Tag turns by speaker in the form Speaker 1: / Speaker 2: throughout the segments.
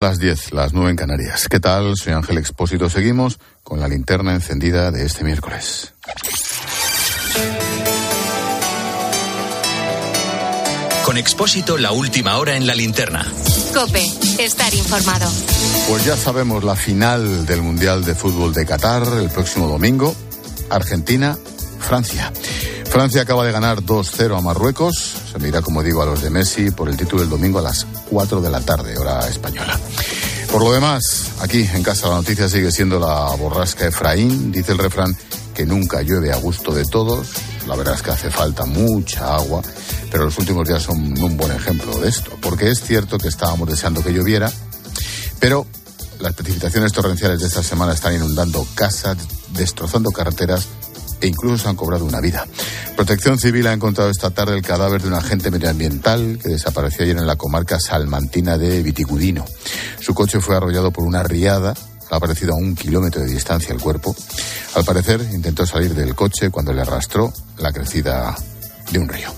Speaker 1: Las 10, las 9 en Canarias. ¿Qué tal? Soy Ángel Expósito. Seguimos con la linterna encendida de este miércoles.
Speaker 2: Con Expósito, la última hora en la linterna.
Speaker 3: Cope, estar informado.
Speaker 1: Pues ya sabemos la final del Mundial de Fútbol de Qatar el próximo domingo. Argentina, Francia. Francia acaba de ganar 2-0 a Marruecos. Se mira, como digo, a los de Messi por el título del domingo a las 4 de la tarde, hora española. Por lo demás, aquí en casa la noticia sigue siendo la borrasca Efraín. Dice el refrán que nunca llueve a gusto de todos. La verdad es que hace falta mucha agua, pero los últimos días son un buen ejemplo de esto. Porque es cierto que estábamos deseando que lloviera, pero las precipitaciones torrenciales de esta semana están inundando casas, destrozando carreteras e incluso se han cobrado una vida. Protección Civil ha encontrado esta tarde el cadáver de un agente medioambiental que desapareció ayer en la comarca salmantina de Viticudino. Su coche fue arrollado por una riada, ha aparecido a un kilómetro de distancia el cuerpo. Al parecer intentó salir del coche cuando le arrastró la crecida de un río.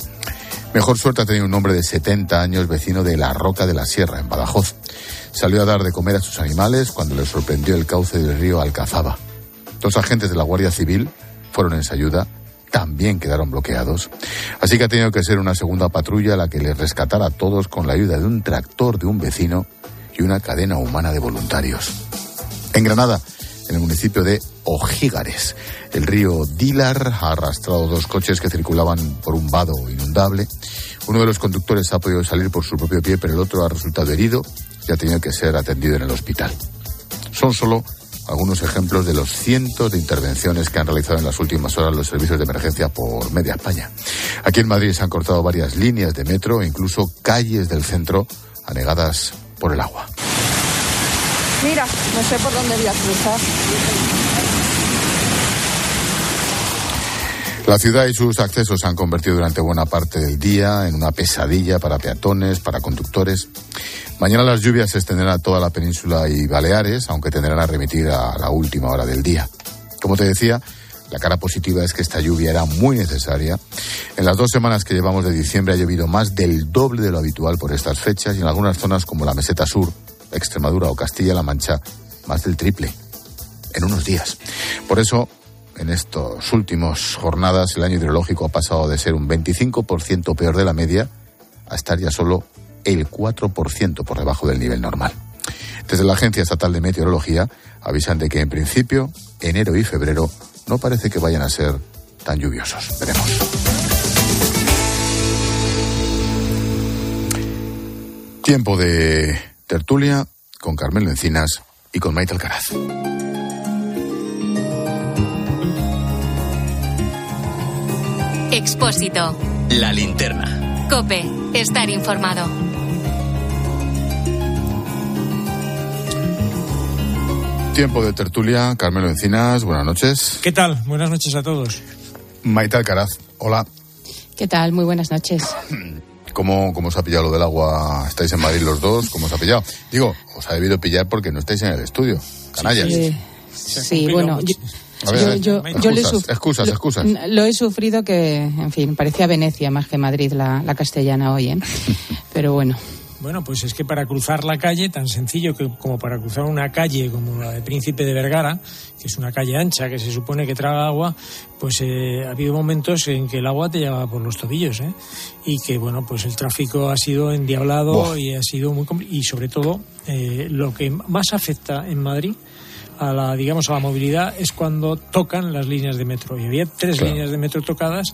Speaker 1: Mejor suerte ha tenido un hombre de 70 años, vecino de La Roca de la Sierra, en Badajoz. Salió a dar de comer a sus animales cuando le sorprendió el cauce del río Alcazaba. Dos agentes de la Guardia Civil fueron en su ayuda, también quedaron bloqueados. Así que ha tenido que ser una segunda patrulla la que les rescatara a todos con la ayuda de un tractor de un vecino y una cadena humana de voluntarios. En Granada, en el municipio de Ojígares, el río Dilar ha arrastrado dos coches que circulaban por un vado inundable. Uno de los conductores ha podido salir por su propio pie, pero el otro ha resultado herido y ha tenido que ser atendido en el hospital. Son solo algunos ejemplos de los cientos de intervenciones que han realizado en las últimas horas los servicios de emergencia por media España. Aquí en Madrid se han cortado varias líneas de metro e incluso calles del centro anegadas por el agua.
Speaker 4: Mira, no sé por dónde voy a cruzar.
Speaker 1: La ciudad y sus accesos se han convertido durante buena parte del día en una pesadilla para peatones, para conductores. Mañana las lluvias se extenderán a toda la península y Baleares, aunque tendrán a remitir a la última hora del día. Como te decía, la cara positiva es que esta lluvia era muy necesaria. En las dos semanas que llevamos de diciembre ha llovido más del doble de lo habitual por estas fechas y en algunas zonas como la meseta sur, Extremadura o Castilla-La Mancha, más del triple en unos días. Por eso, en estas últimas jornadas, el año hidrológico ha pasado de ser un 25% peor de la media a estar ya solo el 4% por debajo del nivel normal. Desde la Agencia Estatal de Meteorología avisan de que en principio enero y febrero no parece que vayan a ser tan lluviosos. Veremos. Tiempo de tertulia con Carmelo Encinas y con Maite Alcaraz.
Speaker 3: Expósito.
Speaker 2: La linterna.
Speaker 3: Cope, estar informado.
Speaker 1: Tiempo de tertulia, Carmelo Encinas, buenas noches.
Speaker 5: ¿Qué tal? Buenas noches a todos.
Speaker 1: Maite Alcaraz, hola.
Speaker 6: ¿Qué tal? Muy buenas noches.
Speaker 1: ¿Cómo, ¿Cómo os ha pillado lo del agua? ¿Estáis en Madrid los dos? ¿Cómo os ha pillado? Digo, os ha debido pillar porque no estáis en el estudio. Canallas.
Speaker 6: Sí, bueno. Yo, yo-
Speaker 5: excusas,
Speaker 6: yo lo he
Speaker 1: excusas,
Speaker 6: lo-
Speaker 1: excusas.
Speaker 6: Lo he sufrido que, en fin, parecía Venecia más que Madrid la, la castellana hoy, ¿eh? Pero bueno,
Speaker 5: Bueno, pues es que para cruzar la calle, tan sencillo que, como para cruzar una calle como la de Príncipe de Vergara, que es una calle ancha que se supone que traga agua, pues eh, ha habido momentos en que el agua te llevaba por los tobillos, ¿eh? Y que, bueno, pues el tráfico ha sido endiablado
Speaker 1: Buah.
Speaker 5: y ha sido muy... Y sobre todo, eh, lo que más afecta en Madrid a la, digamos, a la movilidad es cuando tocan las líneas de metro. Y había tres
Speaker 1: Claro.
Speaker 5: líneas de metro tocadas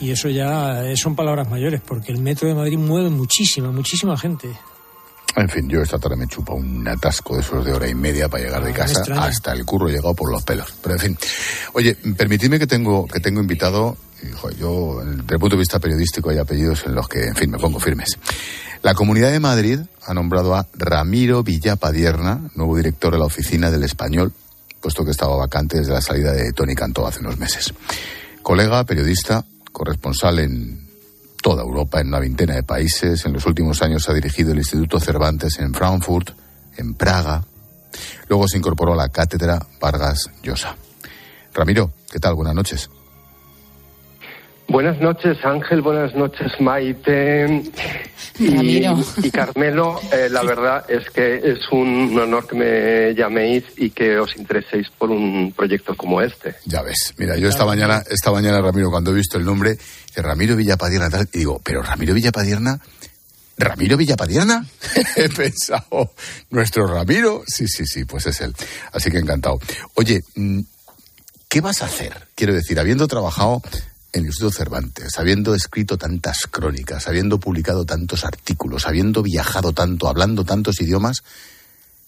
Speaker 5: y eso ya eh, son palabras mayores, porque el metro de Madrid mueve muchísima, muchísima gente.
Speaker 1: En fin, yo esta tarde me chupa un atasco de esos de hora y media para llegar de
Speaker 5: Ah,
Speaker 1: casa. Hasta el curro llegado por los pelos. Pero en fin. Oye, permitidme que tengo, que tengo invitado, joder, yo, desde el punto de vista periodístico, hay apellidos en los que, en fin, me pongo firmes. La Comunidad de Madrid ha nombrado a Ramiro Villapadierna, nuevo director de la Oficina del Español, puesto que estaba vacante desde la salida de Tony Cantó hace unos meses. Colega, periodista, corresponsal en toda Europa, en una veintena de países. En los últimos años ha dirigido el Instituto Cervantes en Frankfurt, en Praga. Luego se incorporó a la cátedra Vargas Llosa. Ramiro, ¿qué tal? Buenas noches.
Speaker 7: Buenas noches, Ángel. Buenas noches, Maite. Y, y Carmelo, eh, la verdad es que es un honor que me llaméis y que os intereséis por un proyecto como este.
Speaker 1: Ya ves. Mira, yo esta mañana, esta mañana, Ramiro, cuando he visto el nombre de Ramiro Villapadierna, tal, y digo, pero Ramiro Villapadierna, ¿Ramiro Villapadierna? he pensado, ¿nuestro Ramiro? Sí, sí, sí, pues es él. Así que encantado. Oye, mm, ¿qué vas a hacer? Quiero decir, habiendo trabajado en el Instituto Cervantes, habiendo escrito tantas crónicas, habiendo publicado tantos artículos, habiendo viajado tanto, hablando tantos idiomas,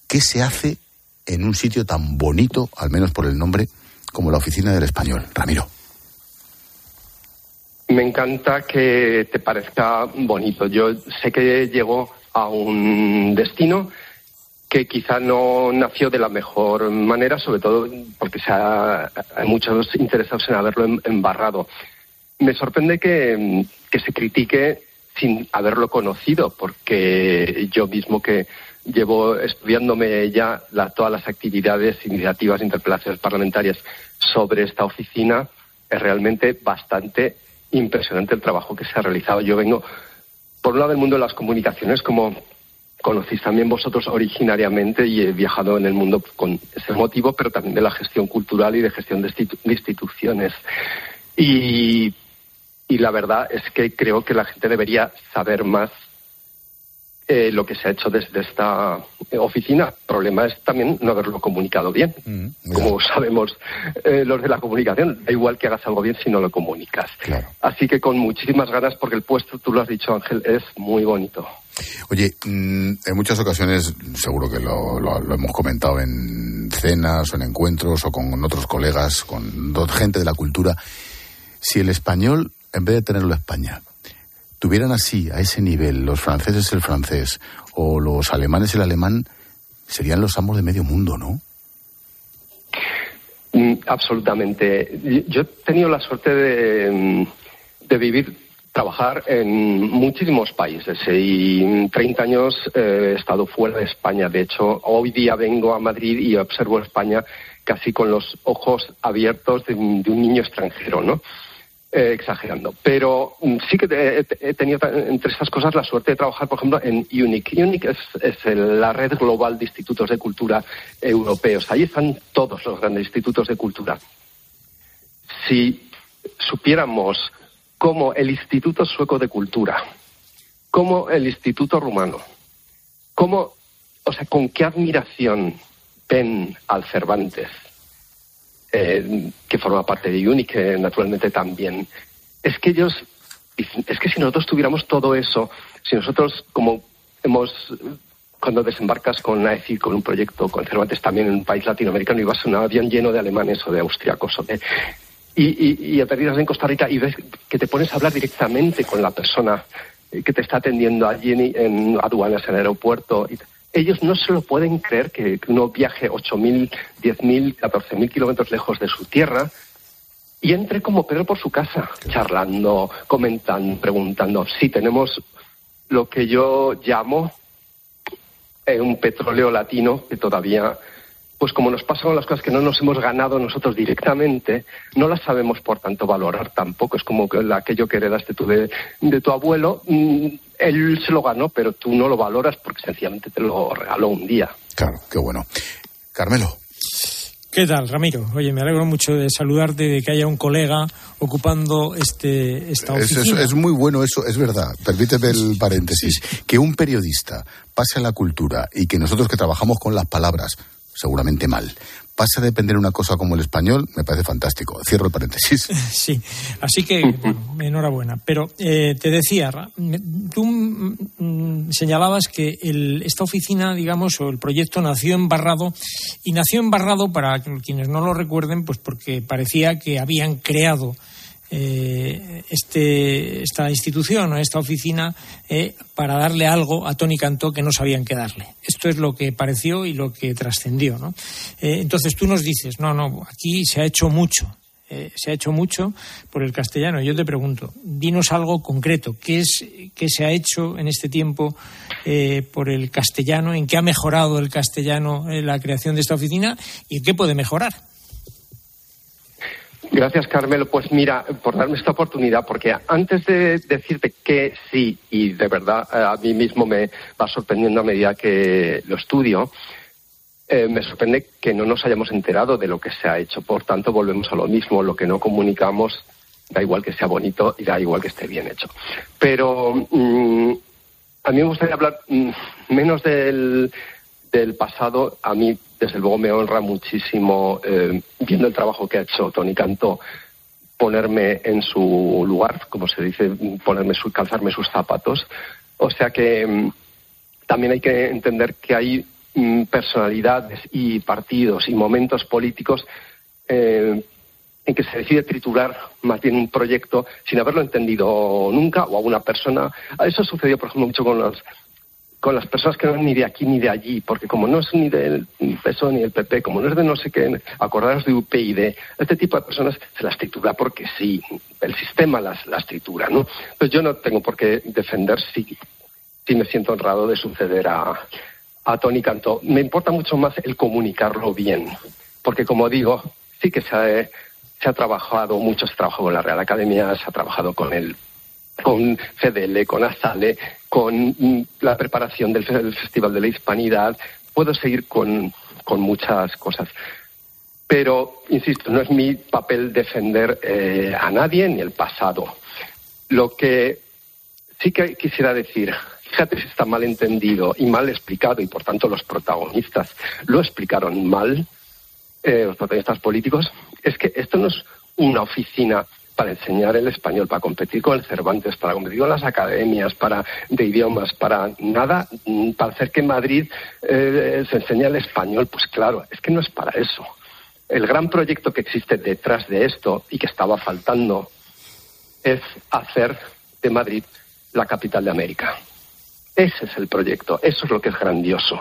Speaker 1: ¿qué se hace en un sitio tan bonito, al menos por el nombre, como la Oficina del Español? Ramiro.
Speaker 7: Me encanta que te parezca bonito. Yo sé que llego a un destino que quizá no nació de la mejor manera, sobre todo porque hay muchos interesados en haberlo embarrado me sorprende que, se critique sin haberlo conocido, porque yo mismo que llevo estudiándome ya todas las actividades, iniciativas, interpelaciones parlamentarias sobre esta oficina, es realmente bastante impresionante el trabajo que se ha realizado. Yo vengo, por un lado, del mundo de las comunicaciones, como conocéis también vosotros originariamente, y he viajado en el mundo con ese motivo, pero también de la gestión cultural y de gestión de, instituciones. Y y la verdad es que creo que la gente debería saber más eh, lo que se ha hecho desde esta oficina. El problema es también no haberlo comunicado bien. Mm, Como sabemos eh, los de la comunicación, da igual que hagas algo bien si no lo comunicas. Así que con muchísimas ganas, porque el puesto, tú lo has dicho Ángel, es muy bonito.
Speaker 1: Oye, mm, en muchas ocasiones, seguro que lo, lo, hemos comentado en cenas o en encuentros o con otros colegas, con gente de la cultura, si el español en vez de tenerlo España, tuvieran así, a ese nivel, los franceses el francés o los alemanes el alemán, serían los amos de medio mundo, ¿no?
Speaker 7: Mm, absolutamente. Yo he tenido la suerte de, mm, de vivir, trabajar en muchísimos países y en 30 años eh, he estado fuera de España. De hecho, hoy día vengo a Madrid y observo España casi con los ojos abiertos de un niño extranjero, ¿no? Eh, exagerando. Pero mm, sí que he, tenido entre estas cosas la suerte de trabajar, por ejemplo, en UNIC. UNIC es, la red global de institutos de cultura europeos. Ahí están todos los grandes institutos de cultura. Si supiéramos cómo el Instituto Sueco de Cultura, cómo el Instituto Rumano, cómo, o sea, con qué admiración ven al Cervantes, eh, que forma parte de UNI, que naturalmente también. Es que ellos, es que si nosotros tuviéramos todo eso, si nosotros, como hemos cuando desembarcas con AECI, con un proyecto con Cervantes también en un país latinoamericano y vas a un avión lleno de alemanes o de austriacos o de, y, y, y aterrizas en Costa Rica y ves que te pones a hablar directamente con la persona que te está atendiendo allí en, en aduanas, en el aeropuerto. Y, ellos no se lo pueden creer que uno viaje 8.000, 10.000, 14.000 kilómetros lejos de su tierra y entre como Pedro por su casa, charlando, comentando, preguntando. Sí, tenemos lo que yo llamo eh, un petróleo latino que todavía pues como nos pasan las cosas que no nos hemos ganado nosotros directamente, no las sabemos por tanto valorar tampoco. Es como que aquello que heredaste tú de, tu abuelo, mm, él se lo ganó, pero tú no lo valoras porque sencillamente te lo regaló un día.
Speaker 1: Claro, qué bueno. Carmelo.
Speaker 5: ¿Qué tal, Ramiro? Oye, me alegro mucho de saludarte, de que haya un colega ocupando este, esta oficina.
Speaker 1: Es, muy bueno eso, es verdad. Permíteme el paréntesis. Que un periodista pase a la cultura y que nosotros que trabajamos con las palabras seguramente mal. Pasa a depender una cosa como el español, me parece fantástico. Cierro el paréntesis.
Speaker 5: Sí, así que enhorabuena. Pero eh, te decía, tú mm, señalabas que esta oficina, digamos, o el proyecto nació embarrado, y nació embarrado, para quienes no lo recuerden, pues porque parecía que habían creado eh, este, esta institución o esta oficina eh, para darle algo a Tony Cantó que no sabían qué darle. Esto es lo que pareció y lo que trascendió. ¿no? Eh, entonces tú nos dices, no, no, aquí se ha hecho mucho. se ha hecho mucho por el castellano. Yo te pregunto, dinos algo concreto. ¿Qué, es, qué se ha hecho en este tiempo por el castellano? ¿En qué ha mejorado el castellano la creación de esta oficina? ¿Y en qué puede mejorar?
Speaker 7: Gracias, Carmelo. Pues mira, por darme esta oportunidad, porque antes de decirte que sí, y de verdad eh, a mí mismo me va sorprendiendo a medida que lo estudio, eh, me sorprende que no nos hayamos enterado de lo que se ha hecho. Por tanto, volvemos a lo mismo. Lo que no comunicamos, da igual que sea bonito y da igual que esté bien hecho. Pero mm, a mí me gustaría hablar mm, menos del, del pasado. A mí, desde luego, me honra muchísimo, eh, viendo el trabajo que ha hecho Tony Canto, ponerme en su lugar, como se dice, ponerme su, calzarme sus zapatos. O sea que mm, también hay que entender que hay Mm, personalidades y partidos y momentos políticos eh, en que se decide triturar más bien un proyecto sin haberlo entendido nunca o a una persona. Eso sucedió, por ejemplo, mucho con los con las personas que no son ni de aquí ni de allí, porque como no es ni del PSOE ni del PP, como no es de no sé qué, acordaros de UPyD, este tipo de personas se las tritura porque sí, el sistema las, las tritura, ¿no? Entonces yo no tengo por qué defender si, si me siento honrado de suceder a, a Tony Cantó. Me importa mucho más el comunicarlo bien, porque como digo, sí que se ha, se ha trabajado mucho, se ha trabajado con la Real Academia, se ha trabajado con el con CDL, con ASALE, con la preparación del, Festival de la Hispanidad. Puedo seguir con, con muchas cosas. Pero, insisto, no es mi papel defender eh, a nadie ni el pasado. Lo que sí que quisiera decir Fíjate si está mal entendido y mal explicado y por tanto los protagonistas lo explicaron mal, eh, los protagonistas políticos, es que esto no es una oficina para enseñar el español, para competir con el Cervantes, para competir con las academias, para de idiomas, para nada, mm, para hacer que Madrid eh, se enseñe el español. Pues claro, es que no es para eso. El gran proyecto que existe detrás de esto y que estaba faltando es hacer de Madrid la capital de América. Ese es el proyecto, eso es lo que es grandioso.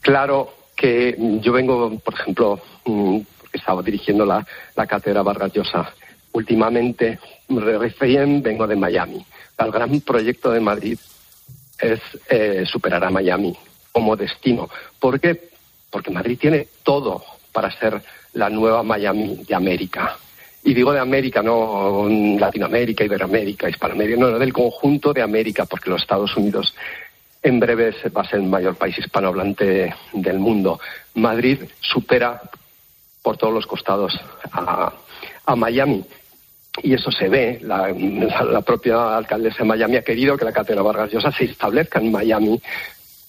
Speaker 7: Claro que yo vengo, por ejemplo, mm, estaba dirigiendo la, cátedra Vargas Llosa. Últimamente, recién vengo de Miami. El gran proyecto de Madrid es eh, superar a Miami como destino. ¿Por qué? Porque Madrid tiene todo para ser la nueva Miami de América. Y digo de América, no Latinoamérica, Iberoamérica, Hispanoamérica, no, del conjunto de América, porque los Estados Unidos en breve va a ser el mayor país hispanohablante del mundo. Madrid supera por todos los costados a, Miami. Y eso se ve. La, propia alcaldesa de Miami ha querido que la Cátedra Vargas Llosa se establezca en Miami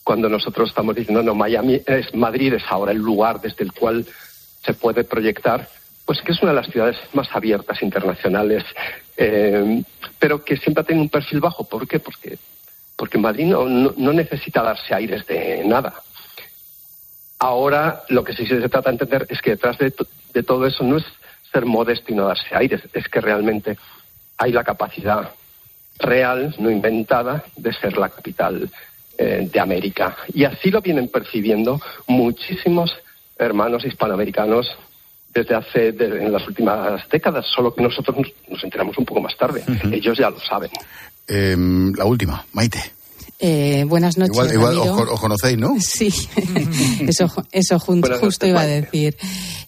Speaker 7: cuando nosotros estamos diciendo, no, Miami es Madrid, es ahora el lugar desde el cual se puede proyectar pues que es una de las ciudades más abiertas internacionales, eh, pero que siempre ha tenido un perfil bajo. ¿Por qué? Porque, porque Madrid no, no, necesita darse aires de nada. Ahora lo que sí se trata de entender es que detrás de, de todo eso no es ser modesto y no darse aires, es que realmente hay la capacidad real, no inventada, de ser la capital eh, de América. Y así lo vienen percibiendo muchísimos hermanos hispanoamericanos desde hace en las últimas décadas, solo que nosotros nos, enteramos un poco más tarde. Ellos ya lo saben.
Speaker 1: Em, la última, Maite.
Speaker 6: Eh, buenas noches.
Speaker 1: Igual, os, conocéis, ¿no?
Speaker 6: Sí, eso, eso justo iba a decir.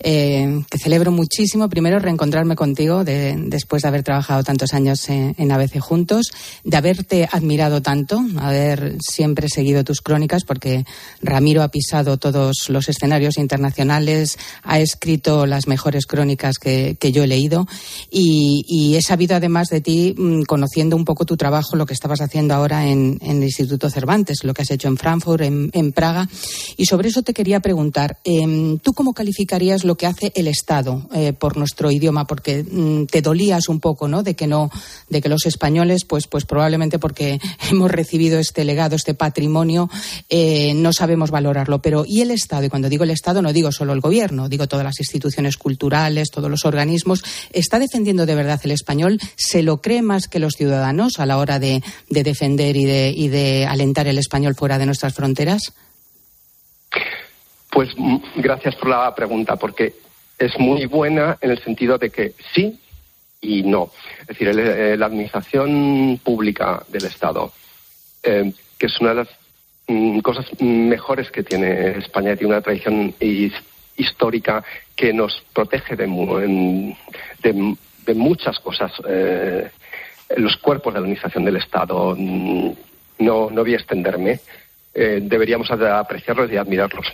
Speaker 6: Eh, que celebro muchísimo, primero, reencontrarme contigo de, después de haber trabajado tantos años en, ABC juntos, de haberte admirado tanto, haber siempre seguido tus crónicas, porque Ramiro ha pisado todos los escenarios internacionales, ha escrito las mejores crónicas que, yo he leído y, he sabido además de ti, mm, conociendo un poco tu trabajo, lo que estabas haciendo ahora en, en el Instituto Cervantes, lo que has hecho en Frankfurt, en, Praga. Y sobre eso te quería preguntar, em, ¿tú cómo calificarías lo que hace el Estado eh, por nuestro idioma? Porque mm, te dolías un poco, ¿no? De que no, de que los españoles, pues, pues probablemente porque hemos recibido este legado, este patrimonio, eh, no sabemos valorarlo. Pero ¿y el Estado? Y cuando digo el Estado no digo solo el Gobierno, digo todas las instituciones culturales, todos los organismos. ¿Está defendiendo de verdad el español? ¿Se lo cree más que los ciudadanos a la hora de, defender y de alentar el español fuera de nuestras fronteras?
Speaker 7: Pues mm, gracias por la pregunta, porque es muy buena en el sentido de que sí y no. Es decir, eh, la administración pública del Estado, eh, que es una de las mm, cosas mejores que tiene España, tiene una tradición histórica que nos protege de, muchas cosas. Eh, los cuerpos de la Administración del Estado, mm, no, no voy a extenderme, eh, deberíamos apreciarlos y admirarlos